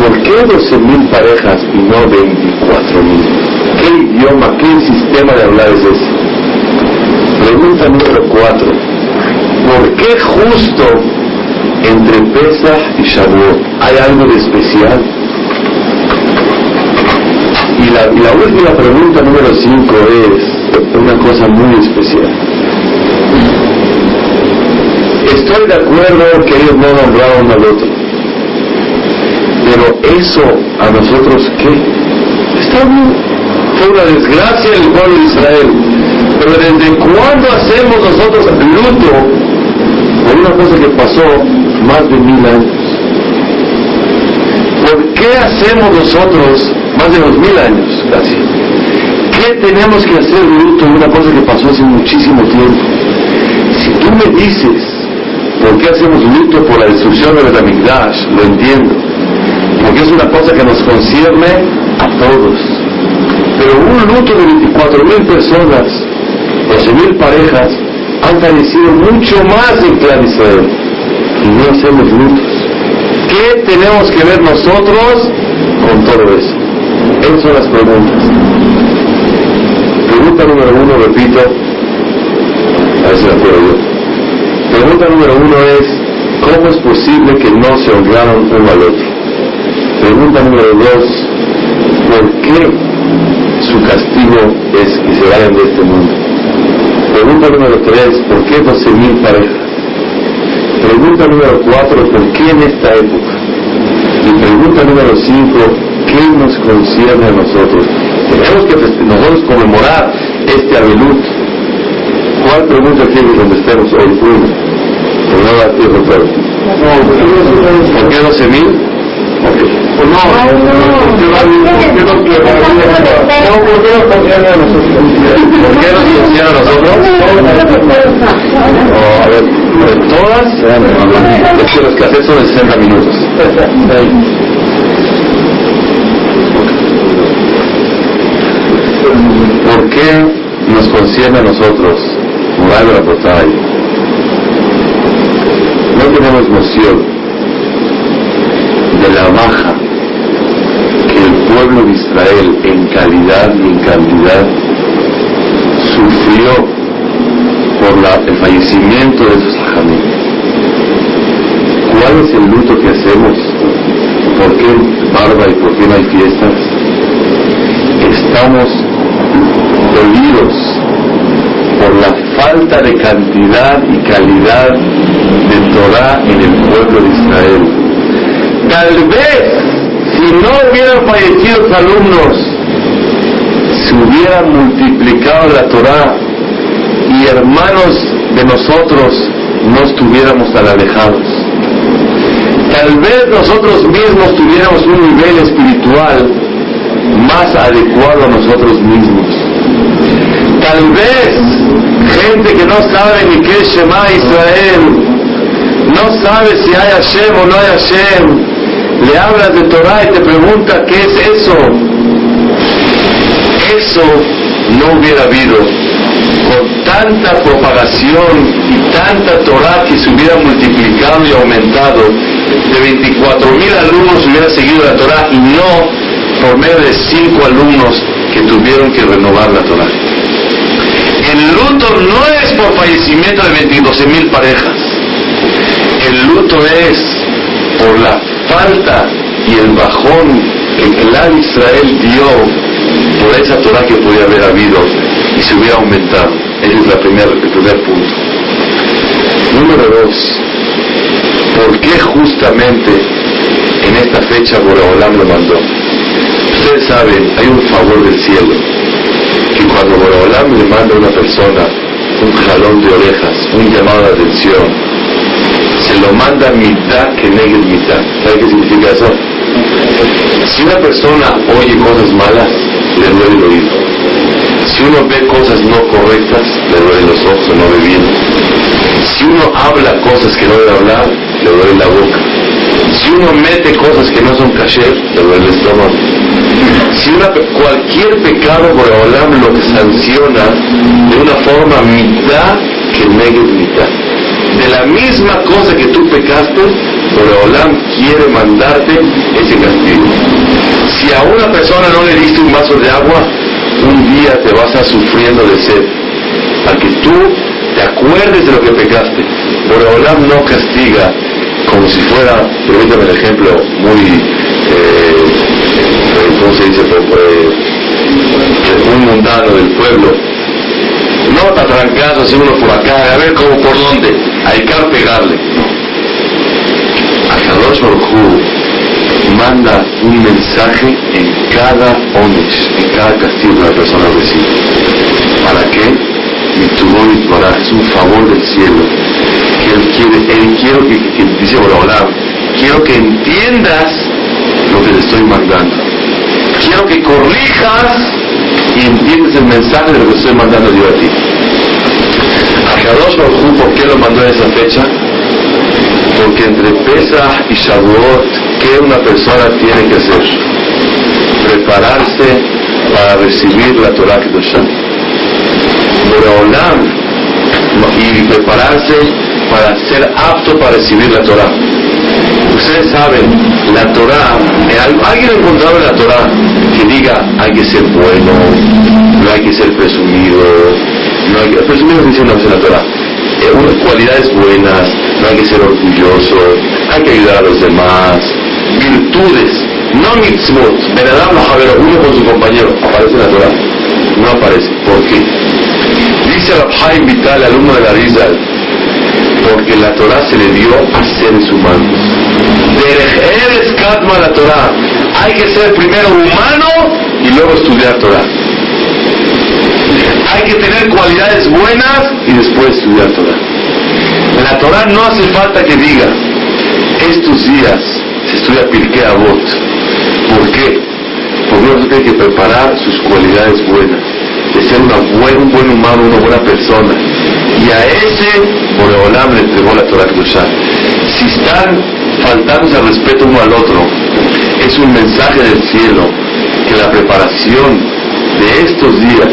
¿Por qué 12.000 parejas y no 24.000? ¿Qué idioma, qué sistema de hablar es ese? Pregunta número 4. ¿Por qué justo entre Pesach y Shavuot hay algo de especial? Y la, última pregunta número 5 es una cosa muy especial. Estoy de acuerdo que ellos no nombraron al otro. Pero eso a nosotros qué? Está bien. Fue una desgracia el pueblo de Israel. Pero ¿desde cuándo hacemos nosotros luto por una cosa que pasó más de mil años? ¿Por qué hacemos nosotros más de dos mil años casi? ¿Qué tenemos que hacer luto de una cosa que pasó hace muchísimo tiempo? Si tú me dices ¿Por qué hacemos luto por la destrucción de Betamigdash? Lo entiendo. Porque es una cosa que nos concierne a todos. Pero un luto de 24 mil personas, 12 mil parejas, han fallecido mucho más en Clan. Y no hacemos lutos. ¿Qué tenemos que ver nosotros con todo eso? Esas son las preguntas. Pregunta número uno, repito, a ver si acuerdo yo. Pregunta número uno es, ¿cómo es posible que no se honraron uno al otro? Pregunta número dos, ¿por qué su castigo es que se vayan de este mundo? Pregunta número tres, ¿por qué 12.000 parejas? Pregunta número cuatro, ¿por qué en esta época? Y pregunta número cinco, ¿qué nos concierne a nosotros? Tenemos que nosotros conmemorar este Abelut. ¿Cuál pregunta quiere que contestemos hoy? Pues no la tiempo todo. ¿Por qué 12 mil? Pues no, ¿por qué no ¿Por qué nos concierne a nosotros? ¿Por qué nos concierne a a ver, todas, es que los que son de 60 minutos. ¿Por qué nos concierne a nosotros, moral de No tenemos noción de la baja que el pueblo de Israel en calidad y en cantidad sufrió por el fallecimiento de sus hajamim. ¿Cuál es el luto que hacemos? ¿Por qué barba y por qué no hay fiestas? Estamos dolidos por la falta de cantidad y calidad de Torah en el pueblo de Israel. Tal vez, si no hubieran fallecido los alumnos, se hubiera multiplicado la Torah y hermanos de nosotros no estuviéramos tan alejados. Tal vez nosotros mismos tuviéramos un nivel espiritual más adecuado a nosotros mismos. Tal vez gente que no sabe ni qué es Shema Israel, no sabe si hay Hashem o no hay Hashem, le hablas de Torah y te pregunta qué es eso. Eso no hubiera habido con tanta propagación y tanta Torah que se hubiera multiplicado y aumentado. De 24 mil alumnos hubiera seguido la Torah y no por medio de cinco alumnos que tuvieron que renovar la Torah. El luto no es por fallecimiento de 22 mil parejas. El luto es por la falta y el bajón que el Israel dio por esa Torah que podía haber habido y se hubiera aumentado. Ese es el primer punto. Número dos, ¿por qué justamente en esta fecha Boreolam lo mandó? Ustedes saben, hay un favor del cielo, cuando Borolam le manda a una persona un jalón de orejas, un llamado de atención, se lo manda mitad que negue mitad. ¿Sabe qué significa eso? Si una persona oye cosas malas, le duele el oído. Si uno ve cosas no correctas, le duele los ojos no ve bien. Si uno habla cosas que no debe hablar, le duele la boca. Si uno mete cosas que no son kasher, le duele el estómago. Si una, cualquier pecado por Olam lo sanciona de una forma mitad que negue mitad. De la misma cosa que tú pecaste, Olam quiere mandarte ese castigo. Si a una persona no le diste un vaso de agua, un día te vas a sufriendo de sed. Para que tú te acuerdes de lo que pecaste. Olam no castiga como si fuera, permítame el ejemplo muy, eh, ¿cómo se dice? Muy mundano del pueblo. No te trancado así uno por acá, a ver cómo por dónde, hay que pegarle. A Kadosh Baruj manda un mensaje en cada onyx, en cada castigo que la persona recibe. ¿Para qué? Y es un favor del cielo él quiere, Él quiero que, que dice hola, quiero que entiendas lo que te estoy mandando. Quiero que corrijas y entiendas el mensaje de lo que estoy mandando yo a ti. A Kadosh ¿por qué lo mandó en esa fecha? Porque entre Pesach y Shavuot, ¿qué una persona tiene que hacer? Prepararse para recibir la Torah Kedoshah. Boreolam y prepararse para ser apto para recibir la Torah. Ustedes saben, la Torah, alguien encontrado en la Torah que diga hay que ser bueno, no hay que ser presumido, no hay que, presumido dice en la Torah, eh, cualidades buenas, no hay que ser orgulloso, hay que ayudar a los demás, virtudes, no mitzvot, lo uno con su compañero, aparece en la Torah, no aparece, ¿por qué? Dice Rabhaim Vital, alumno de la Rizal, porque la Torah se le dio a seres humanos. Derech Kadma la Torah. Hay que ser primero humano y luego estudiar Torah. Hay que tener cualidades buenas y después estudiar Torah. La Torah no hace falta que diga, estos días se estudia Pirkei Avot. ¿Por qué? Porque uno tiene que preparar sus cualidades buenas de ser una un buen humano, una buena persona. Y a ese Boreolam le entregó la Torah Kedoshah. Si están faltando el respeto uno al otro, es un mensaje del cielo que la preparación de estos días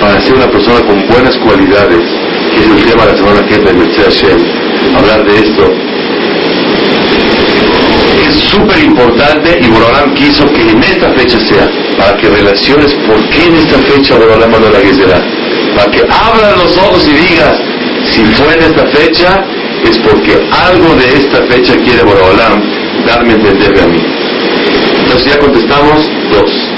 para ser una persona con buenas cualidades, que es el tema de la semana que viene, Hashem, hablar de esto, es súper importante y Borolam quiso que en esta fecha sea, para que relaciones por qué en esta fecha Borolam mandó la Gezerá, para que abran los ojos y digas, si fue en esta fecha, es porque algo de esta fecha quiere Borolam darme a entender a mí. Entonces ya contestamos dos.